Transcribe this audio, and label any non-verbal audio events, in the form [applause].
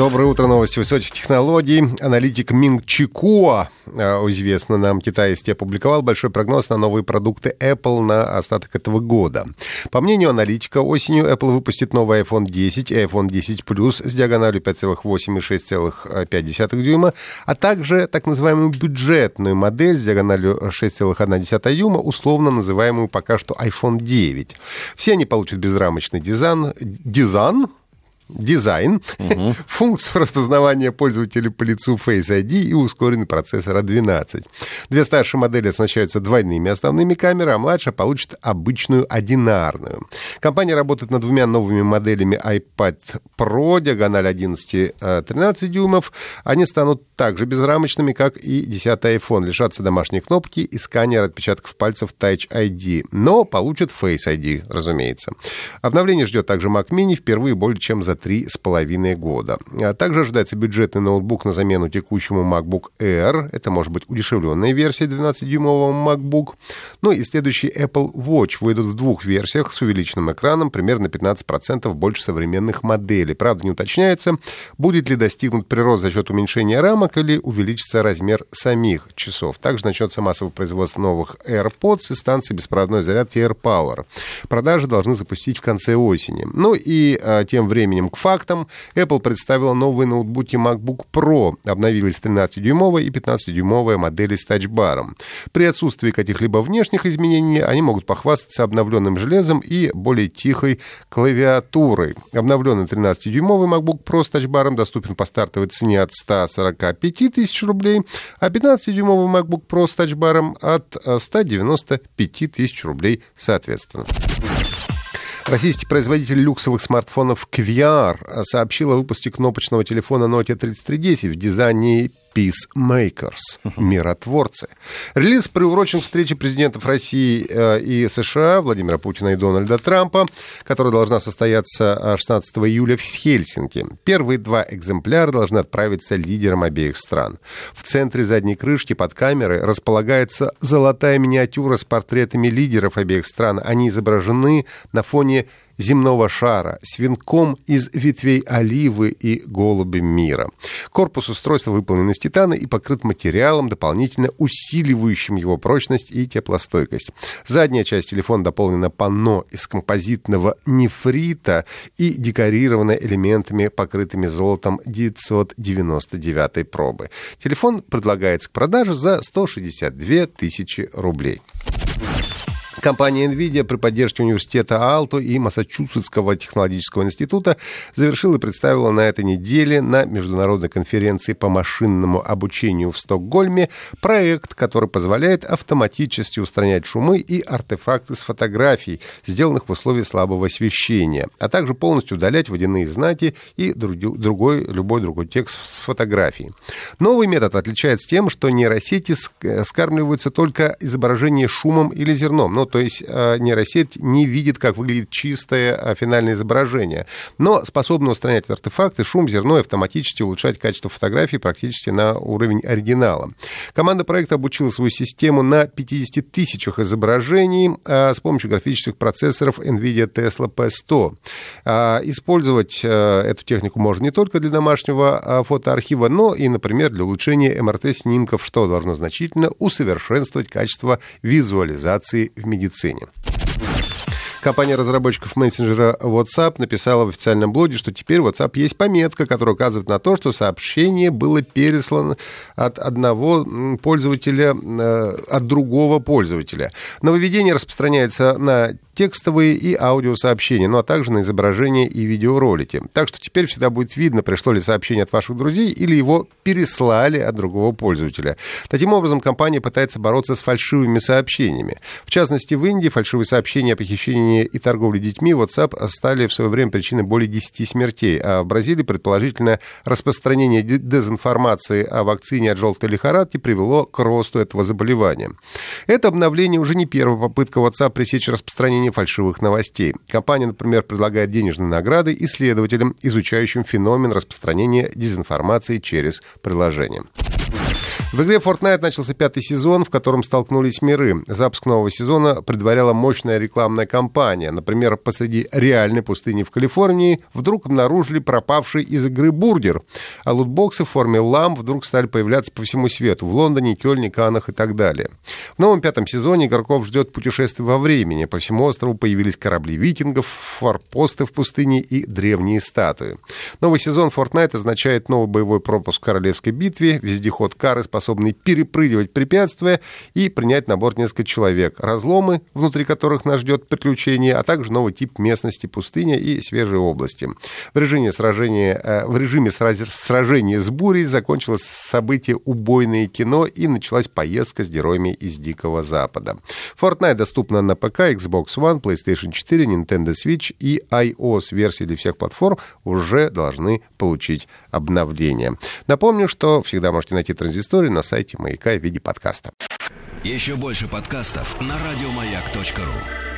Доброе утро, новости высоких технологий. Аналитик Минг Чикуа, э, известно нам, китайский, опубликовал большой прогноз на новые продукты Apple на остаток этого года. По мнению аналитика, осенью Apple выпустит новый iPhone 10 и iPhone 10 Plus с диагональю 5,8 и 6,5 дюйма, а также так называемую бюджетную модель с диагональю 6,1 дюйма, условно называемую пока что iPhone 9. Все они получат безрамочный дизайн, дизайн дизайн, угу. [laughs] функцию распознавания пользователя по лицу Face ID и ускоренный процессор A12. Две старшие модели оснащаются двойными основными камерами, а младшая получит обычную одинарную. Компания работает над двумя новыми моделями iPad Pro, диагональ 11-13 дюймов. Они станут также безрамочными, как и 10 iPhone, лишатся домашней кнопки и сканера отпечатков пальцев Touch ID, но получат Face ID, разумеется. Обновление ждет также Mac Mini впервые более чем за три с половиной года. А также ожидается бюджетный ноутбук на замену текущему MacBook Air. Это может быть удешевленная версия 12-дюймового MacBook. Ну и следующий Apple Watch выйдут в двух версиях с увеличенным экраном, примерно 15% больше современных моделей. Правда, не уточняется, будет ли достигнут прирост за счет уменьшения рамок или увеличится размер самих часов. Также начнется массовое производство новых AirPods и станции беспроводной зарядки AirPower. Продажи должны запустить в конце осени. Ну и а, тем временем к фактам. Apple представила новые ноутбуки MacBook Pro. Обновилась 13-дюймовая и 15-дюймовая модели с тачбаром. При отсутствии каких-либо внешних изменений они могут похвастаться обновленным железом и более тихой клавиатурой. Обновленный 13-дюймовый MacBook Pro с тачбаром доступен по стартовой цене от 145 тысяч рублей, а 15-дюймовый MacBook Pro с тачбаром от 195 тысяч рублей соответственно. Российский производитель люксовых смартфонов Quiar сообщил о выпуске кнопочного телефона Nokia 3310 в дизайне Peacemakers, [laughs] миротворцы. Релиз приурочен к встрече президентов России э, и США Владимира Путина и Дональда Трампа, которая должна состояться 16 э, июля в Хельсинки. Первые два экземпляра должны отправиться лидерам обеих стран. В центре задней крышки под камерой располагается золотая миниатюра с портретами лидеров обеих стран. Они изображены на фоне земного шара с венком из ветвей оливы и голуби мира. Корпус устройства выполнен из титана и покрыт материалом, дополнительно усиливающим его прочность и теплостойкость. Задняя часть телефона дополнена панно из композитного нефрита и декорирована элементами, покрытыми золотом 999 пробы. Телефон предлагается к продаже за 162 тысячи рублей. Компания NVIDIA при поддержке университета Алто и Массачусетского технологического института завершила и представила на этой неделе на международной конференции по машинному обучению в Стокгольме проект, который позволяет автоматически устранять шумы и артефакты с фотографий, сделанных в условиях слабого освещения, а также полностью удалять водяные знаки и другой, любой другой текст с фотографий. Новый метод отличается тем, что нейросети скармливаются только изображение шумом или зерном, но то есть э, нейросеть не видит, как выглядит чистое э, финальное изображение, но способна устранять артефакты, шум, зерно и автоматически улучшать качество фотографий практически на уровень оригинала. Команда проекта обучила свою систему на 50 тысячах изображений э, с помощью графических процессоров NVIDIA Tesla P100. Использовать эту технику можно не только для домашнего фотоархива, но и, например, для улучшения МРТ-снимков, что должно значительно усовершенствовать качество визуализации в медицине медицине. Компания разработчиков мессенджера WhatsApp написала в официальном блоге, что теперь WhatsApp есть пометка, которая указывает на то, что сообщение было переслано от одного пользователя, э, от другого пользователя. Нововведение распространяется на текстовые и аудиосообщения, ну а также на изображения и видеоролики. Так что теперь всегда будет видно, пришло ли сообщение от ваших друзей или его переслали от другого пользователя. Таким образом, компания пытается бороться с фальшивыми сообщениями. В частности, в Индии фальшивые сообщения о похищении и торговле детьми WhatsApp стали в свое время причиной более 10 смертей, а в Бразилии, предположительно, распространение дезинформации о вакцине от желтой лихорадки привело к росту этого заболевания. Это обновление уже не первая попытка WhatsApp пресечь распространение распространения фальшивых новостей. Компания, например, предлагает денежные награды исследователям, изучающим феномен распространения дезинформации через приложение. В игре Fortnite начался пятый сезон, в котором столкнулись миры. Запуск нового сезона предваряла мощная рекламная кампания. Например, посреди реальной пустыни в Калифорнии вдруг обнаружили пропавший из игры бургер, а лутбоксы в форме ламп вдруг стали появляться по всему свету, в Лондоне, Кёльне, Канах и так далее. В новом пятом сезоне игроков ждет путешествие во времени. По всему острову появились корабли викингов, форпосты в пустыне и древние статуи. Новый сезон Fortnite означает новый боевой пропуск в королевской битве, вездеход Кары способен способный перепрыгивать препятствия и принять на борт несколько человек. Разломы, внутри которых нас ждет приключение, а также новый тип местности пустыня и свежие области. В режиме сражения, э, в режиме сражения с бурей закончилось событие «Убойное кино» и началась поездка с героями из Дикого Запада. Fortnite доступна на ПК, Xbox One, PlayStation 4, Nintendo Switch и iOS-версии для всех платформ уже должны получить обновление. Напомню, что всегда можете найти транзисторы на сайте Маяка в виде подкаста. Еще больше подкастов на радиомаяк.ру